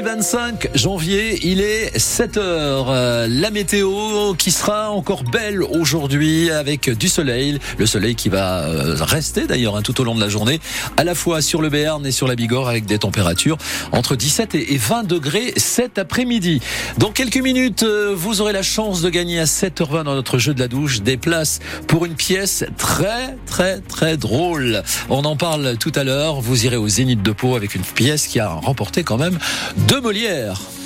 Lundi 25 janvier, il est 7 heures. Euh, la météo qui sera encore belle aujourd'hui avec du soleil. Le soleil qui va euh, rester d'ailleurs hein, tout au long de la journée, à la fois sur le Béarn et sur la Bigorre avec des températures entre 17 et 20 degrés cet après-midi. Dans quelques minutes, euh, vous aurez la chance de gagner à 7h20 dans notre jeu de la douche des places pour une pièce très très très drôle. On en parle tout à l'heure. Vous irez au Zénith de Pau avec une pièce qui a remporté quand même deux Molières.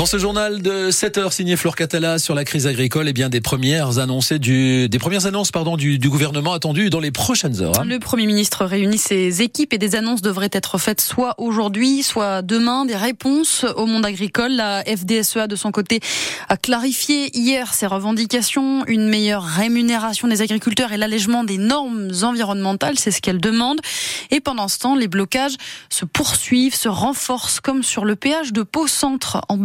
Dans ce journal de 7 heures signé Flore Catala sur la crise agricole, et eh bien des premières annoncées du, des premières annonces pardon du, gouvernement attendues dans les prochaines heures. Hein. Le Premier ministre réunit ses équipes et des annonces devraient être faites soit aujourd'hui, soit demain. Des réponses au monde agricole. La FDSEA de son côté a clarifié hier ses revendications, une meilleure rémunération des agriculteurs et l'allègement des normes environnementales, c'est ce qu'elle demande. Et pendant ce temps, les blocages se poursuivent, se renforcent, comme sur le péage de Pau Centre en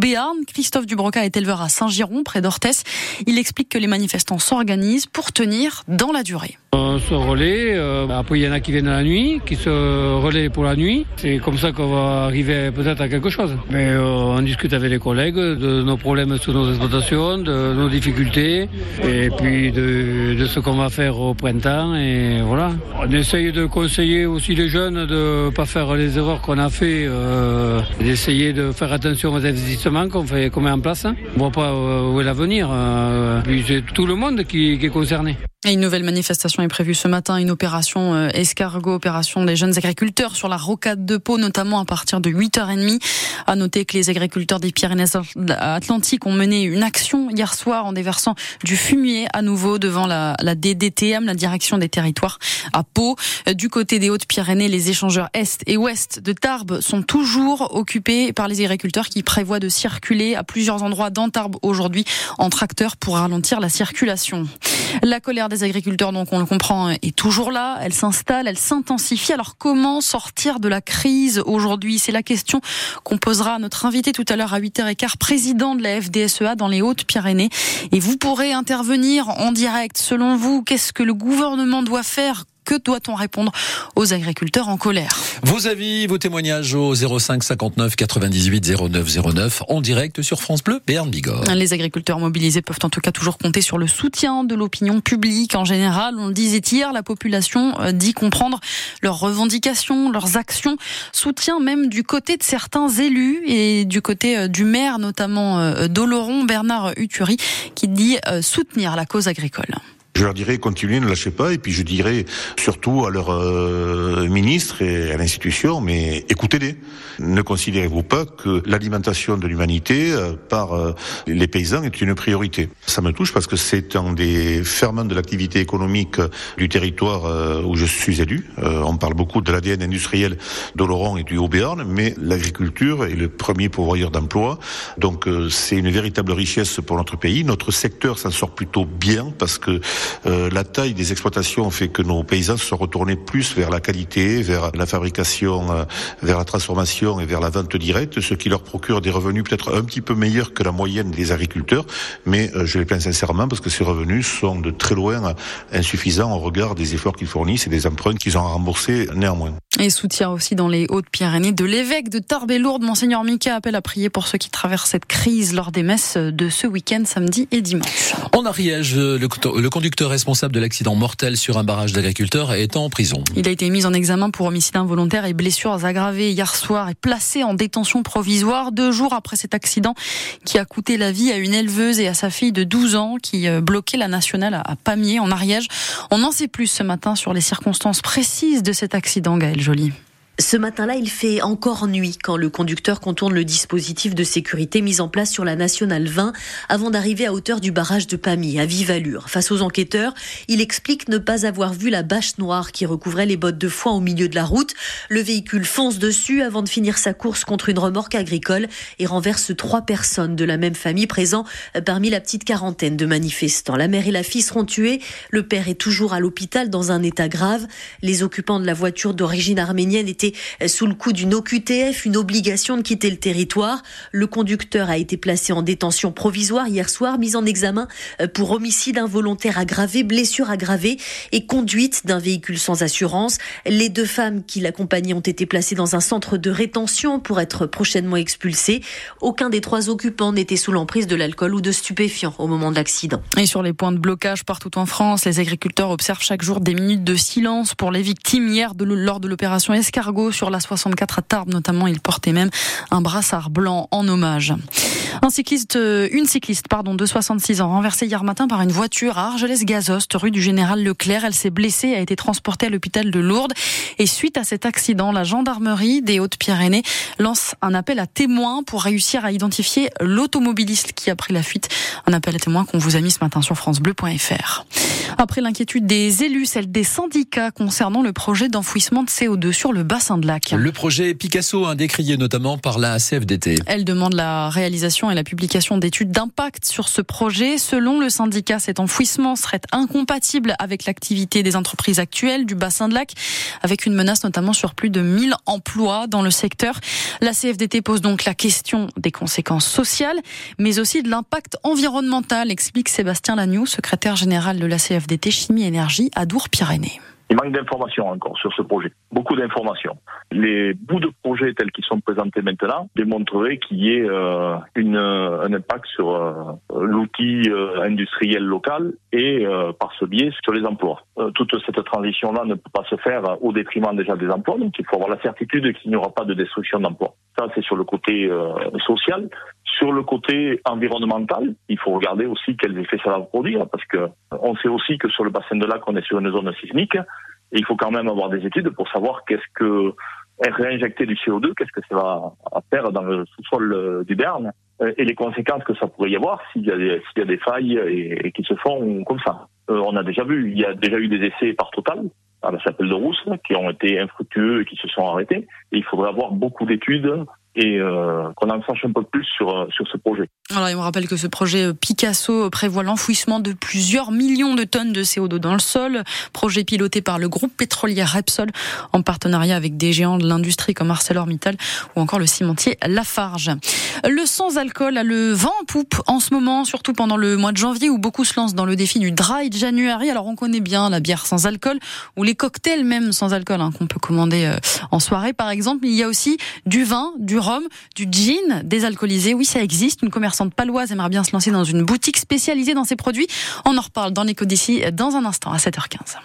Christophe Dubroca est éleveur à Saint-Giron, près d'Orthès. Il explique que les manifestants s'organisent pour tenir dans la durée. On se relaie, euh, après il y en a qui viennent la nuit, qui se relaient pour la nuit. C'est comme ça qu'on va arriver peut-être à quelque chose. Mais euh, on discute avec les collègues de nos problèmes sur nos exploitations, de nos difficultés, et puis de, ce qu'on va faire au printemps. Et voilà. On essaye de conseiller aussi les jeunes de ne pas faire les erreurs qu'on a fait, euh, d'essayer de faire attention aux investissements qu'on fait, qu'on met en place. On voit pas où est l'avenir. puis c'est tout le monde qui est concerné. Et une nouvelle manifestation est prévue ce matin, une opération euh, escargot, opération des jeunes agriculteurs sur la rocade de Pau, notamment à partir de 8h30. À noter que les agriculteurs des Pyrénées-Atlantiques ont mené une action hier soir en déversant du fumier à nouveau devant la, la DDTM, la direction des territoires à Pau. Du côté des Hautes-Pyrénées, les échangeurs Est et Ouest de Tarbes sont toujours occupés par les agriculteurs qui prévoient de circuler à plusieurs endroits dans Tarbes aujourd'hui en tracteur pour ralentir la circulation. La colère des agriculteurs, donc on le comprend, est toujours là. Elle s'installe, elle s'intensifie. Alors comment sortir de la crise aujourd'hui? C'est la question qu'on posera à notre invité tout à l'heure à 8h15, président de la FDSEA dans les Hautes-Pyrénées. Et vous pourrez intervenir en direct. Selon vous, qu'est-ce que le gouvernement doit faire que doit-on répondre aux agriculteurs en colère Vos avis, vos témoignages au 05 59 98 09 09 en direct sur France Bleu, Béarn Bigorre. Les agriculteurs mobilisés peuvent en tout cas toujours compter sur le soutien de l'opinion publique en général. On le disait hier, la population euh, dit comprendre leurs revendications, leurs actions, soutien même du côté de certains élus et du côté euh, du maire, notamment euh, d'Oloron, Bernard Uturi, qui dit soutenir la cause agricole. Je leur dirais continuez, ne lâchez pas, et puis je dirais surtout à leur euh, ministre et à l'institution, mais écoutez-les. Ne considérez-vous pas que l'alimentation de l'humanité euh, par euh, les paysans est une priorité? Ça me touche parce que c'est un des ferments de l'activité économique du territoire où je suis élu. on parle beaucoup de l'ADN industriel d'Oloron et du Haut-Béarn, mais l'agriculture est le premier pourvoyeur d'emplois. Donc c'est une véritable richesse pour notre pays. Notre secteur s'en sort plutôt bien parce que euh, la taille des exploitations fait que nos paysans se sont retournés plus vers la qualité, vers la fabrication, euh, vers la transformation et vers la vente directe, ce qui leur procure des revenus peut-être un petit peu meilleurs que la moyenne des agriculteurs, mais euh, je les plains sincèrement parce que ces revenus sont de très loin insuffisants au regard des efforts qu'ils fournissent et des emprunts qu'ils ont à rembourser néanmoins. Et soutien aussi dans les Hautes-Pyrénées de l'évêque de Tarbes et Lourdes. Monseigneur Mika appelle à prier pour ceux qui traversent cette crise lors des messes de ce week-end, samedi et dimanche. En Ariège, le, le conducteur responsable de l'accident mortel sur un barrage d'agriculteurs est en prison. Il a été mis en examen pour homicide involontaire et blessures aggravées hier soir et placé en détention provisoire deux jours après cet accident qui a coûté la vie à une éleveuse et à sa fille de 12 ans qui euh, bloquait la nationale à Pamiers en Ariège. On en sait plus ce matin sur les circonstances précises de cet accident, Gaël Joly. Ce matin-là, il fait encore nuit quand le conducteur contourne le dispositif de sécurité mis en place sur la nationale 20 avant d'arriver à hauteur du barrage de Pamy à vive allure. Face aux enquêteurs, il explique ne pas avoir vu la bâche noire qui recouvrait les bottes de foin au milieu de la route. Le véhicule fonce dessus avant de finir sa course contre une remorque agricole et renverse trois personnes de la même famille présents parmi la petite quarantaine de manifestants. La mère et la fille seront tuées. Le père est toujours à l'hôpital dans un état grave. Les occupants de la voiture d'origine arménienne étaient était sous le coup d'une OQTF, une obligation de quitter le territoire. Le conducteur a été placé en détention provisoire hier soir, mis en examen pour homicide involontaire aggravé, blessure aggravée et conduite d'un véhicule sans assurance. Les deux femmes qui l'accompagnaient ont été placées dans un centre de rétention pour être prochainement expulsées. Aucun des trois occupants n'était sous l'emprise de l'alcool ou de stupéfiants au moment de l'accident. Et sur les points de blocage partout en France, les agriculteurs observent chaque jour des minutes de silence pour les victimes. Hier, lors de l'opération Escargot sur la 64 à Tarbes notamment, ils portaient même un brassard blanc en hommage. Euh, une cycliste, pardon, de 66 ans, renversée hier matin par une voiture à Argelès-Gazost, rue du Général Leclerc. Elle s'est blessée et a été transportée à l'hôpital de Lourdes. Et suite à cet accident, la gendarmerie des Hautes-Pyrénées lance un appel à témoins pour réussir à identifier l'automobiliste qui a pris la fuite. Un appel à témoins qu'on vous a mis ce matin sur francebleu.fr. Après l'inquiétude des élus, celle des syndicats concernant le projet d'enfouissement de CO2 sur le bassin Le projet Picasso, a décrié notamment par la CFDT. Elle demande la réalisation et la publication d'études d'impact sur ce projet. Selon le syndicat, cet enfouissement serait incompatible avec l'activité des entreprises actuelles du bassin de lac, avec une menace notamment sur plus de 1000 emplois dans le secteur. La CFDT pose donc la question des conséquences sociales, mais aussi de l'impact environnemental, explique Sébastien Lagnou, secrétaire général de la CFDT Chimie Énergie à Dour-Pyrénées. Il manque d'informations encore sur ce projet. Beaucoup d'informations. Les bouts de projet tels qu'ils sont présentés maintenant démontreraient qu'il y ait euh, une, un impact sur euh, l'outil euh, industriel local et par ce biais sur les emplois. toute cette transition-là ne peut pas se faire au détriment déjà des emplois, donc il faut avoir la certitude qu'il n'y aura pas de destruction d'emplois. Ça, c'est sur le côté social. Sur le côté environnemental, il faut regarder aussi quels effets ça va produire, parce que on sait aussi que sur le bassin de lac, on est sur une zone sismique, et il faut quand même avoir des études pour savoir qu'est-ce que réinjecter du CO2, qu'est-ce que ça va faire dans le sous-sol euh, du Berne, euh, et les conséquences que ça pourrait y avoir s'il y y a des failles et, qui se font comme ça. Euh, on a déjà vu, il y a déjà eu des essais par Total à la chapelle de Rousse qui ont été infructueux et qui se sont arrêtés. Et il faudrait avoir beaucoup d'études et euh, qu'on en sache un peu plus sur, euh, sur ce projet. Alors, il me rappelle que ce projet euh, Picasso prévoit l'enfouissement de plusieurs millions de tonnes de CO2 dans le sol, projet piloté par le groupe pétrolier Repsol en partenariat avec des géants de l'industrie comme ArcelorMittal ou encore le cimentier Lafarge. Le sans-alcool a le vent en poupe en ce moment, surtout pendant le mois de janvier où beaucoup se lancent dans le défi du dry January. Alors, on connaît bien la bière sans alcool ou les cocktails même sans alcool hein, qu'on peut commander en soirée par exemple. Il y a aussi du vin, du du gin désalcoolisé. Oui, ça existe. Une commerçante paloise aimerait bien se lancer dans une boutique spécialisée dans ces produits. On en reparle dans l'écho d'ici dans un instant à 7h15.